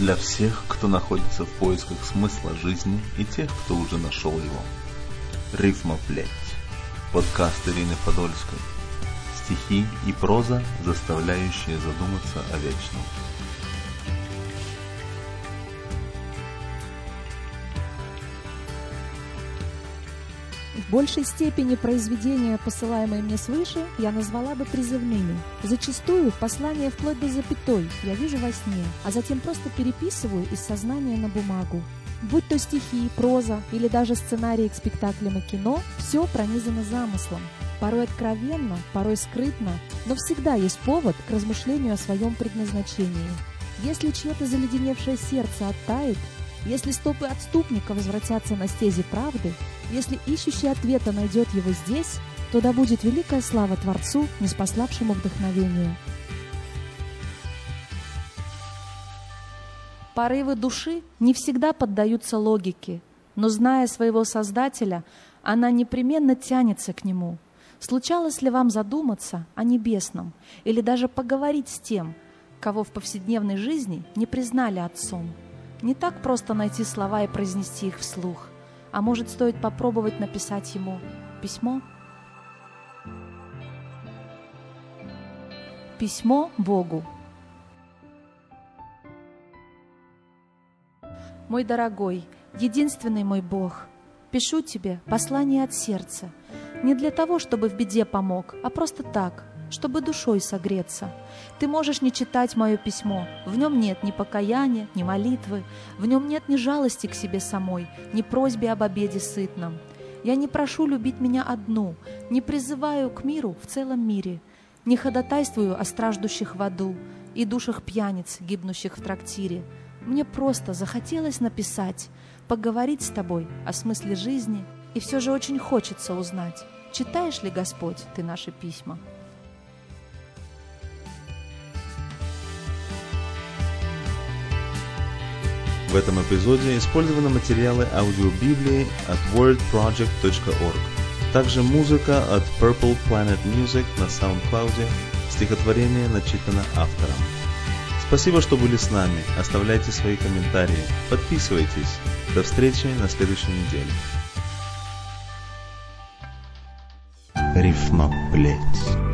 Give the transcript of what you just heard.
для всех, кто находится в поисках смысла жизни и тех, кто уже нашел его. Рифма плеть. Подкаст Ирины Подольской. Стихи и проза, заставляющие задуматься о вечном. В большей степени произведения, посылаемые мне свыше, я назвала бы призывными. Зачастую послание вплоть до запятой я вижу во сне, а затем просто переписываю из сознания на бумагу. Будь то стихи, проза или даже сценарии к спектаклям и кино, все пронизано замыслом. Порой откровенно, порой скрытно, но всегда есть повод к размышлению о своем предназначении. Если чье-то заледеневшее сердце оттает, если стопы отступника возвратятся на стези правды, если ищущий ответа найдет его здесь, то да будет великая слава Творцу, неспославшему вдохновение. Порывы души не всегда поддаются логике, но зная своего Создателя, она непременно тянется к Нему. Случалось ли вам задуматься о небесном или даже поговорить с тем, кого в повседневной жизни не признали Отцом? Не так просто найти слова и произнести их вслух. А может, стоит попробовать написать ему письмо? Письмо Богу. Мой дорогой, единственный мой Бог, пишу тебе послание от сердца. Не для того, чтобы в беде помог, а просто так, чтобы душой согреться. Ты можешь не читать мое письмо. В нем нет ни покаяния, ни молитвы. В нем нет ни жалости к себе самой, ни просьбе об обеде сытном. Я не прошу любить меня одну, не призываю к миру в целом мире, не ходатайствую о страждущих в аду и душах пьяниц, гибнущих в трактире. Мне просто захотелось написать, поговорить с тобой о смысле жизни, и все же очень хочется узнать, читаешь ли, Господь, ты наши письма. В этом эпизоде использованы материалы аудиобиблии от wordproject.org. Также музыка от Purple Planet Music на SoundCloud. Стихотворение начитано автором. Спасибо, что были с нами. Оставляйте свои комментарии. Подписывайтесь. До встречи на следующей неделе. Рифма плеть.